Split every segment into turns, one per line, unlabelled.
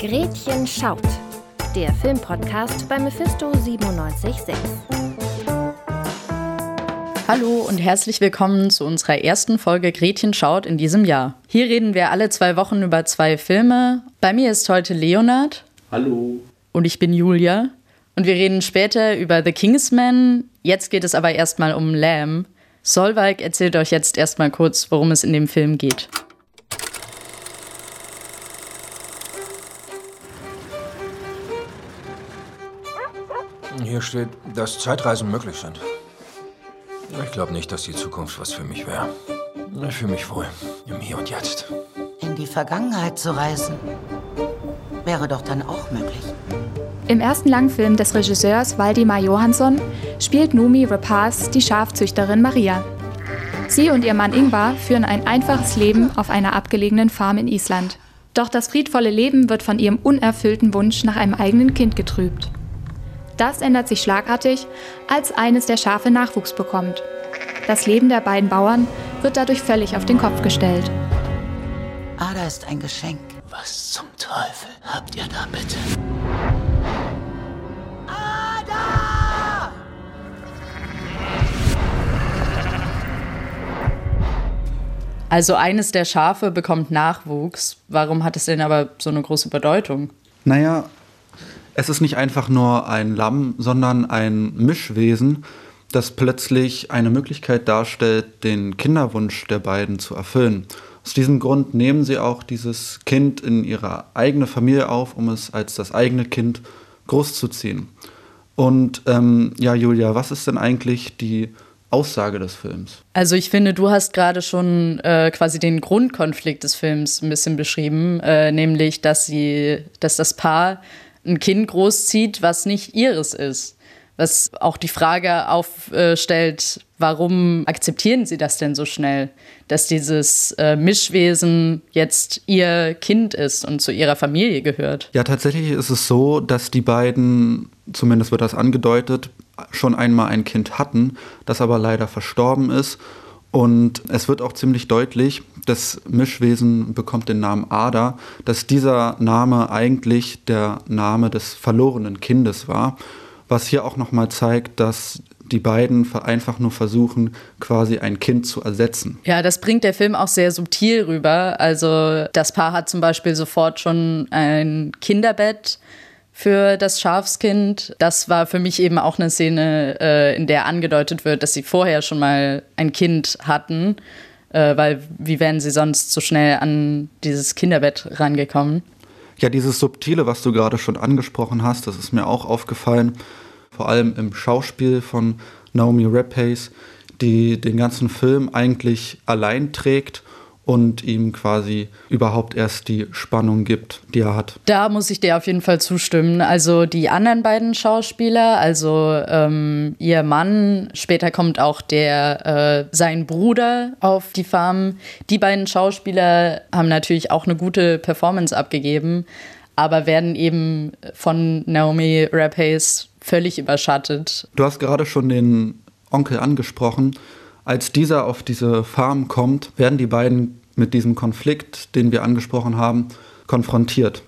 Gretchen schaut, der Filmpodcast bei Mephisto 976.
Hallo und herzlich willkommen zu unserer ersten Folge Gretchen schaut in diesem Jahr. Hier reden wir alle zwei Wochen über zwei Filme. Bei mir ist heute Leonard.
Hallo.
Und ich bin Julia. Und wir reden später über The Kingsman. Jetzt geht es aber erstmal um Lamb. Solveig erzählt euch jetzt erstmal kurz, worum es in dem Film geht.
Hier steht, dass Zeitreisen möglich sind. Ich glaube nicht, dass die Zukunft was für mich wäre. Ich fühle mich wohl im Hier und Jetzt.
In die Vergangenheit zu reisen, wäre doch dann auch möglich.
Im ersten Langfilm des Regisseurs Waldemar Johansson spielt Numi Rapaz die Schafzüchterin Maria. Sie und ihr Mann Ingvar führen ein einfaches Leben auf einer abgelegenen Farm in Island. Doch das friedvolle Leben wird von ihrem unerfüllten Wunsch nach einem eigenen Kind getrübt. Das ändert sich schlagartig, als eines der Schafe Nachwuchs bekommt. Das Leben der beiden Bauern wird dadurch völlig auf den Kopf gestellt.
Ada ist ein Geschenk.
Was zum Teufel habt ihr da bitte?
Ada!
Also eines der Schafe bekommt Nachwuchs. Warum hat es denn aber so eine große Bedeutung?
Naja, es ist nicht einfach nur ein Lamm, sondern ein Mischwesen, das plötzlich eine Möglichkeit darstellt, den Kinderwunsch der beiden zu erfüllen. Aus diesem Grund nehmen sie auch dieses Kind in ihre eigene Familie auf, um es als das eigene Kind großzuziehen. Und ähm, ja, Julia, was ist denn eigentlich die Aussage des Films?
Also ich finde, du hast gerade schon äh, quasi den Grundkonflikt des Films ein bisschen beschrieben, äh, nämlich, dass sie, dass das Paar ein Kind großzieht, was nicht ihres ist. Was auch die Frage aufstellt, warum akzeptieren sie das denn so schnell, dass dieses äh, Mischwesen jetzt ihr Kind ist und zu ihrer Familie gehört?
Ja, tatsächlich ist es so, dass die beiden, zumindest wird das angedeutet, schon einmal ein Kind hatten, das aber leider verstorben ist. Und es wird auch ziemlich deutlich, das Mischwesen bekommt den Namen Ada, dass dieser Name eigentlich der Name des verlorenen Kindes war, was hier auch nochmal zeigt, dass die beiden einfach nur versuchen, quasi ein Kind zu ersetzen.
Ja, das bringt der Film auch sehr subtil rüber. Also das Paar hat zum Beispiel sofort schon ein Kinderbett für das Schafskind. Das war für mich eben auch eine Szene, äh, in der angedeutet wird, dass sie vorher schon mal ein Kind hatten. Äh, weil wie wären sie sonst so schnell an dieses Kinderbett rangekommen?
Ja, dieses Subtile, was du gerade schon angesprochen hast, das ist mir auch aufgefallen. Vor allem im Schauspiel von Naomi Rapace, die den ganzen Film eigentlich allein trägt und ihm quasi überhaupt erst die Spannung gibt, die er hat.
Da muss ich dir auf jeden Fall zustimmen. Also die anderen beiden Schauspieler, also ähm, ihr Mann, später kommt auch der äh, sein Bruder auf die Farm. Die beiden Schauspieler haben natürlich auch eine gute Performance abgegeben, aber werden eben von Naomi Rapace völlig überschattet.
Du hast gerade schon den Onkel angesprochen. Als dieser auf diese Farm kommt, werden die beiden mit diesem Konflikt, den wir angesprochen haben, konfrontiert.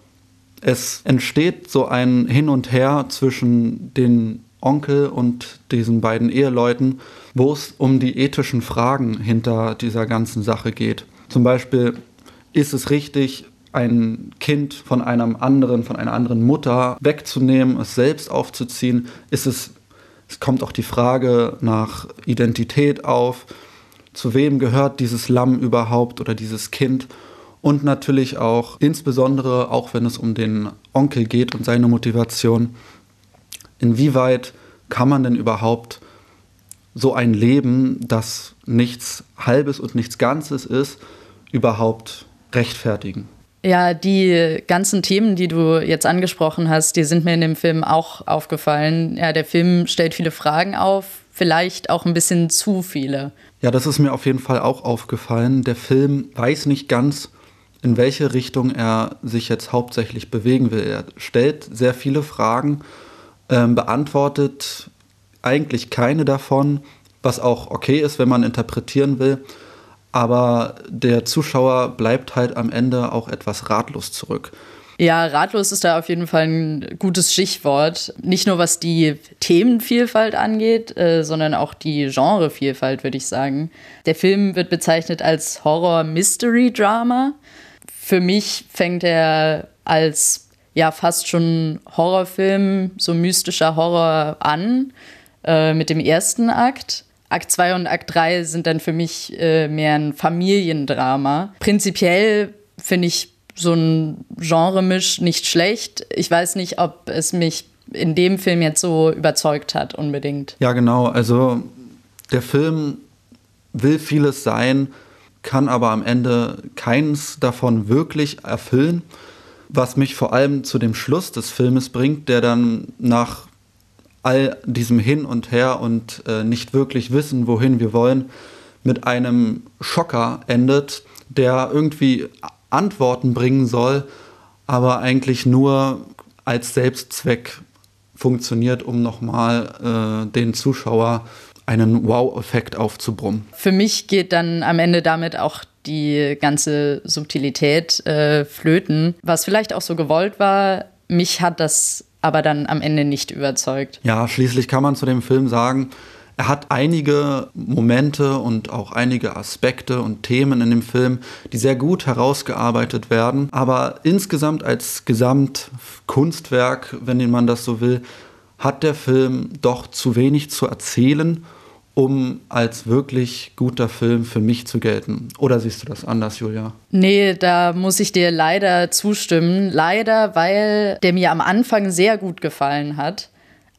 Es entsteht so ein Hin und Her zwischen den Onkel und diesen beiden Eheleuten, wo es um die ethischen Fragen hinter dieser ganzen Sache geht. Zum Beispiel, ist es richtig, ein Kind von einem anderen, von einer anderen Mutter wegzunehmen, es selbst aufzuziehen? Ist es, es kommt auch die Frage nach Identität auf zu wem gehört dieses Lamm überhaupt oder dieses Kind. Und natürlich auch, insbesondere auch wenn es um den Onkel geht und seine Motivation, inwieweit kann man denn überhaupt so ein Leben, das nichts Halbes und nichts Ganzes ist, überhaupt rechtfertigen?
Ja, die ganzen Themen, die du jetzt angesprochen hast, die sind mir in dem Film auch aufgefallen. Ja, der Film stellt viele Fragen auf, vielleicht auch ein bisschen zu viele.
Ja, das ist mir auf jeden Fall auch aufgefallen. Der Film weiß nicht ganz, in welche Richtung er sich jetzt hauptsächlich bewegen will. Er stellt sehr viele Fragen, ähm, beantwortet eigentlich keine davon, was auch okay ist, wenn man interpretieren will. Aber der Zuschauer bleibt halt am Ende auch etwas ratlos zurück.
Ja, ratlos ist da auf jeden Fall ein gutes Stichwort. Nicht nur was die Themenvielfalt angeht, äh, sondern auch die Genrevielfalt, würde ich sagen. Der Film wird bezeichnet als Horror-Mystery-Drama. Für mich fängt er als ja fast schon Horrorfilm, so mystischer Horror an, äh, mit dem ersten Akt. Akt 2 und Akt 3 sind dann für mich äh, mehr ein Familiendrama. Prinzipiell finde ich so ein Genremisch nicht schlecht. Ich weiß nicht, ob es mich in dem Film jetzt so überzeugt hat, unbedingt.
Ja, genau. Also der Film will vieles sein, kann aber am Ende keins davon wirklich erfüllen. Was mich vor allem zu dem Schluss des Filmes bringt, der dann nach all diesem Hin und Her und äh, nicht wirklich wissen, wohin wir wollen, mit einem Schocker endet, der irgendwie Antworten bringen soll, aber eigentlich nur als Selbstzweck funktioniert, um nochmal äh, den Zuschauer einen Wow-Effekt aufzubrummen.
Für mich geht dann am Ende damit auch die ganze Subtilität äh, flöten, was vielleicht auch so gewollt war. Mich hat das aber dann am Ende nicht überzeugt.
Ja, schließlich kann man zu dem Film sagen, er hat einige Momente und auch einige Aspekte und Themen in dem Film, die sehr gut herausgearbeitet werden. Aber insgesamt als Gesamtkunstwerk, wenn man das so will, hat der Film doch zu wenig zu erzählen um als wirklich guter Film für mich zu gelten. Oder siehst du das anders, Julia?
Nee, da muss ich dir leider zustimmen. Leider, weil der mir am Anfang sehr gut gefallen hat,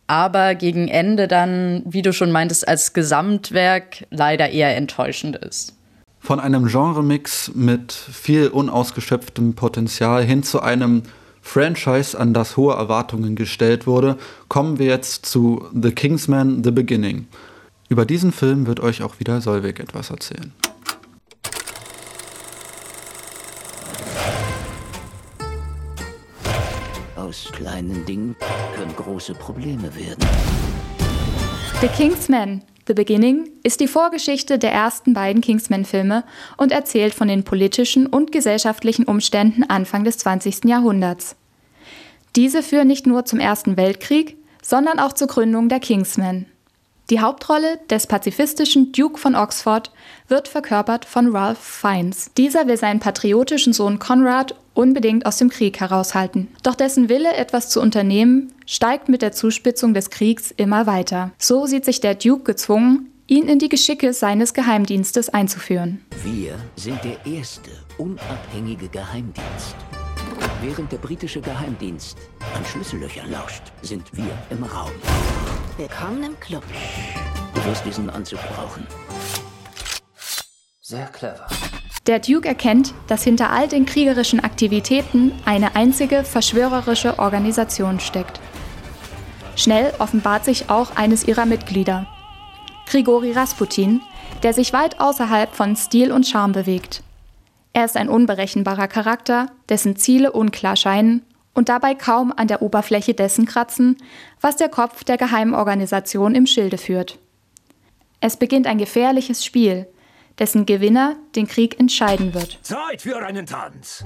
aber gegen Ende dann, wie du schon meintest, als Gesamtwerk leider eher enttäuschend ist.
Von einem Genremix mit viel unausgeschöpftem Potenzial hin zu einem Franchise, an das hohe Erwartungen gestellt wurde, kommen wir jetzt zu The Kingsman The Beginning. Über diesen Film wird euch auch wieder Solveig etwas erzählen.
Aus kleinen Dingen können große Probleme werden.
The Kingsman The Beginning ist die Vorgeschichte der ersten beiden Kingsman-Filme und erzählt von den politischen und gesellschaftlichen Umständen Anfang des 20. Jahrhunderts. Diese führen nicht nur zum Ersten Weltkrieg, sondern auch zur Gründung der Kingsmen. Die Hauptrolle des pazifistischen Duke von Oxford wird verkörpert von Ralph Fiennes. Dieser will seinen patriotischen Sohn Conrad unbedingt aus dem Krieg heraushalten. Doch dessen Wille, etwas zu unternehmen, steigt mit der Zuspitzung des Kriegs immer weiter. So sieht sich der Duke gezwungen, ihn in die Geschicke seines Geheimdienstes einzuführen.
Wir sind der erste unabhängige Geheimdienst. Während der britische Geheimdienst an Schlüssellöchern lauscht, sind wir im Raum.
Willkommen im Club.
Du wirst diesen Anzug brauchen.
Sehr clever.
Der Duke erkennt, dass hinter all den kriegerischen Aktivitäten eine einzige verschwörerische Organisation steckt. Schnell offenbart sich auch eines ihrer Mitglieder, Grigori Rasputin, der sich weit außerhalb von Stil und Charme bewegt. Er ist ein unberechenbarer Charakter, dessen Ziele unklar scheinen und dabei kaum an der Oberfläche dessen kratzen, was der Kopf der Geheimorganisation im Schilde führt. Es beginnt ein gefährliches Spiel, dessen Gewinner den Krieg entscheiden wird.
Zeit für einen Tanz!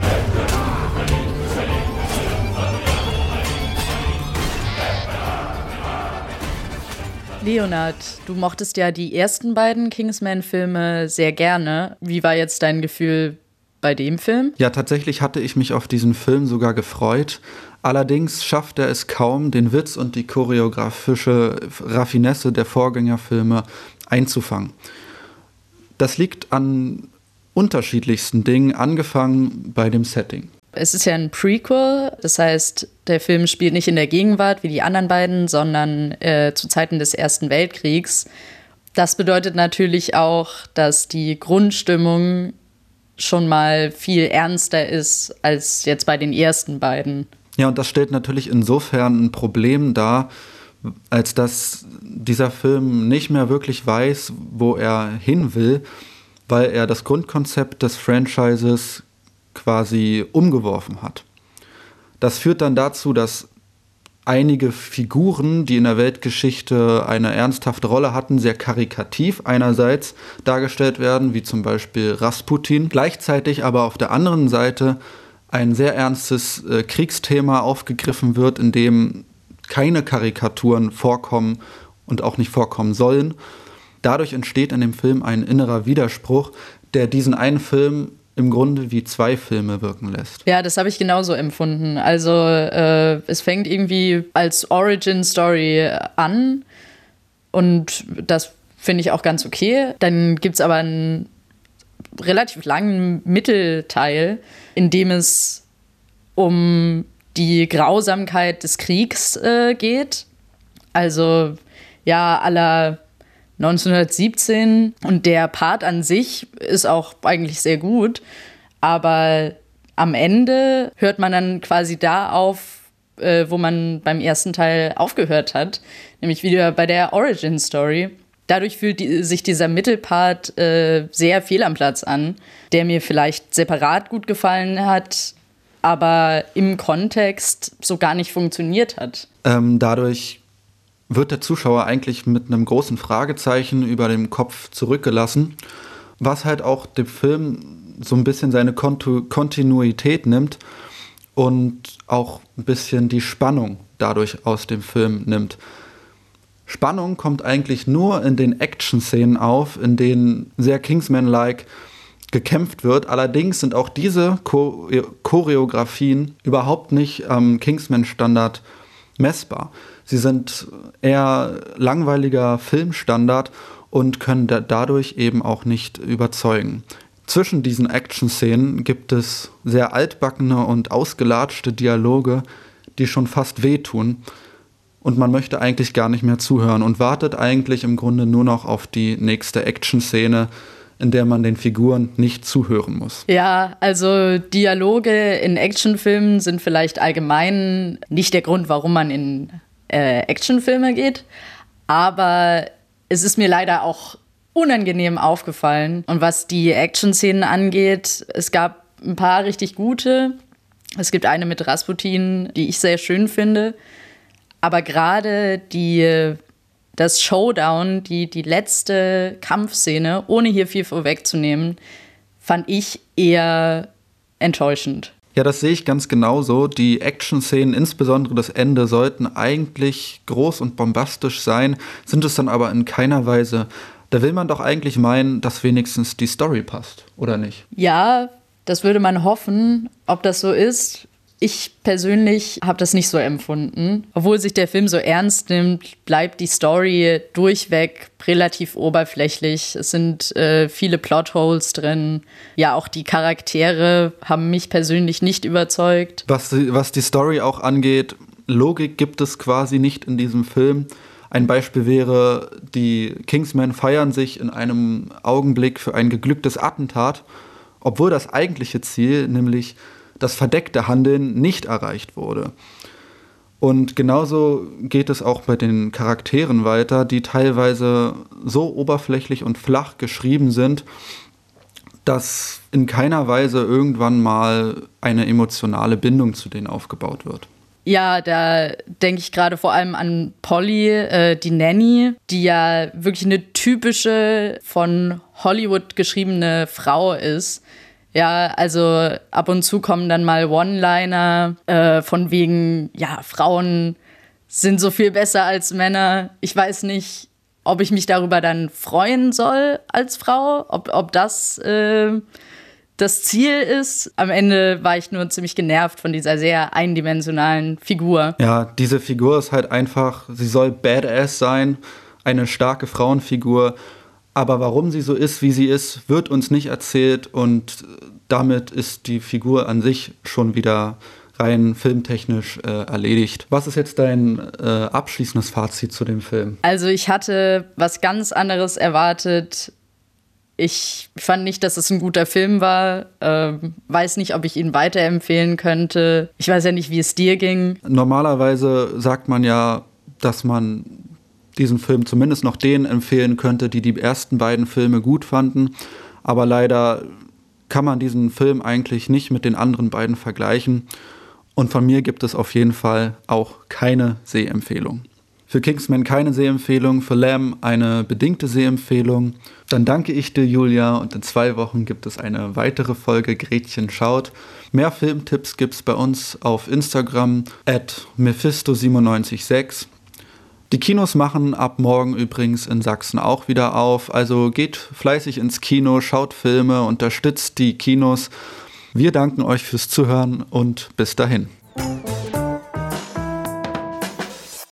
Leonard, du mochtest ja die ersten beiden Kingsman-Filme sehr gerne. Wie war jetzt dein Gefühl bei dem Film?
Ja, tatsächlich hatte ich mich auf diesen Film sogar gefreut. Allerdings schafft er es kaum, den Witz und die choreografische Raffinesse der Vorgängerfilme einzufangen. Das liegt an unterschiedlichsten Dingen, angefangen bei dem Setting.
Es ist ja ein Prequel, das heißt, der Film spielt nicht in der Gegenwart wie die anderen beiden, sondern äh, zu Zeiten des Ersten Weltkriegs. Das bedeutet natürlich auch, dass die Grundstimmung schon mal viel ernster ist als jetzt bei den ersten beiden.
Ja, und das stellt natürlich insofern ein Problem dar, als dass dieser Film nicht mehr wirklich weiß, wo er hin will, weil er das Grundkonzept des Franchises quasi umgeworfen hat. Das führt dann dazu, dass einige Figuren, die in der Weltgeschichte eine ernsthafte Rolle hatten, sehr karikativ einerseits dargestellt werden, wie zum Beispiel Rasputin, gleichzeitig aber auf der anderen Seite ein sehr ernstes äh, Kriegsthema aufgegriffen wird, in dem keine Karikaturen vorkommen und auch nicht vorkommen sollen. Dadurch entsteht in dem Film ein innerer Widerspruch, der diesen einen Film im Grunde wie zwei Filme wirken lässt.
Ja, das habe ich genauso empfunden. Also äh, es fängt irgendwie als Origin Story an und das finde ich auch ganz okay. Dann gibt es aber einen relativ langen Mittelteil, in dem es um die Grausamkeit des Kriegs äh, geht. Also ja, aller 1917 und der Part an sich ist auch eigentlich sehr gut, aber am Ende hört man dann quasi da auf, äh, wo man beim ersten Teil aufgehört hat, nämlich wieder bei der Origin Story. Dadurch fühlt die, sich dieser Mittelpart äh, sehr fehl am Platz an, der mir vielleicht separat gut gefallen hat, aber im Kontext so gar nicht funktioniert hat.
Ähm, dadurch wird der Zuschauer eigentlich mit einem großen Fragezeichen über dem Kopf zurückgelassen, was halt auch dem Film so ein bisschen seine Kontu Kontinuität nimmt und auch ein bisschen die Spannung dadurch aus dem Film nimmt. Spannung kommt eigentlich nur in den Action-Szenen auf, in denen sehr Kingsman-like gekämpft wird. Allerdings sind auch diese Choreografien überhaupt nicht am Kingsman-Standard messbar. Sie sind eher langweiliger Filmstandard und können da dadurch eben auch nicht überzeugen. Zwischen diesen Action-Szenen gibt es sehr altbackene und ausgelatschte Dialoge, die schon fast wehtun. Und man möchte eigentlich gar nicht mehr zuhören und wartet eigentlich im Grunde nur noch auf die nächste Action-Szene, in der man den Figuren nicht zuhören muss.
Ja, also Dialoge in Actionfilmen sind vielleicht allgemein nicht der Grund, warum man in äh, Actionfilme geht. Aber es ist mir leider auch unangenehm aufgefallen. Und was die Action-Szenen angeht, es gab ein paar richtig gute. Es gibt eine mit Rasputin, die ich sehr schön finde. Aber gerade die, das Showdown, die, die letzte Kampfszene, ohne hier viel vorwegzunehmen, fand ich eher enttäuschend.
Ja, das sehe ich ganz genauso. Die Action-Szenen, insbesondere das Ende, sollten eigentlich groß und bombastisch sein, sind es dann aber in keiner Weise. Da will man doch eigentlich meinen, dass wenigstens die Story passt, oder nicht?
Ja, das würde man hoffen. Ob das so ist, ich persönlich habe das nicht so empfunden. Obwohl sich der Film so ernst nimmt, bleibt die Story durchweg relativ oberflächlich. Es sind äh, viele Plotholes drin. Ja, auch die Charaktere haben mich persönlich nicht überzeugt.
Was, was die Story auch angeht, Logik gibt es quasi nicht in diesem Film. Ein Beispiel wäre, die Kingsmen feiern sich in einem Augenblick für ein geglücktes Attentat, obwohl das eigentliche Ziel, nämlich das verdeckte Handeln nicht erreicht wurde. Und genauso geht es auch bei den Charakteren weiter, die teilweise so oberflächlich und flach geschrieben sind, dass in keiner Weise irgendwann mal eine emotionale Bindung zu denen aufgebaut wird.
Ja, da denke ich gerade vor allem an Polly, äh, die Nanny, die ja wirklich eine typische von Hollywood geschriebene Frau ist ja, also ab und zu kommen dann mal One-Liner äh, von wegen, ja, Frauen sind so viel besser als Männer. Ich weiß nicht, ob ich mich darüber dann freuen soll als Frau, ob, ob das äh, das Ziel ist. Am Ende war ich nur ziemlich genervt von dieser sehr eindimensionalen Figur.
Ja, diese Figur ist halt einfach, sie soll badass sein, eine starke Frauenfigur aber warum sie so ist, wie sie ist, wird uns nicht erzählt und damit ist die Figur an sich schon wieder rein filmtechnisch äh, erledigt. Was ist jetzt dein äh, abschließendes Fazit zu dem Film?
Also ich hatte was ganz anderes erwartet. Ich fand nicht, dass es ein guter Film war. Ähm, weiß nicht, ob ich ihn weiterempfehlen könnte. Ich weiß ja nicht, wie es dir ging.
Normalerweise sagt man ja, dass man diesen Film zumindest noch denen empfehlen könnte, die die ersten beiden Filme gut fanden. Aber leider kann man diesen Film eigentlich nicht mit den anderen beiden vergleichen. Und von mir gibt es auf jeden Fall auch keine Sehempfehlung. Für Kingsman keine Sehempfehlung, für Lamb eine bedingte Sehempfehlung. Dann danke ich dir, Julia, und in zwei Wochen gibt es eine weitere Folge Gretchen schaut. Mehr Filmtipps gibt es bei uns auf Instagram at Mephisto976. Die Kinos machen ab morgen übrigens in Sachsen auch wieder auf, also geht fleißig ins Kino, schaut Filme, unterstützt die Kinos. Wir danken euch fürs Zuhören und bis dahin.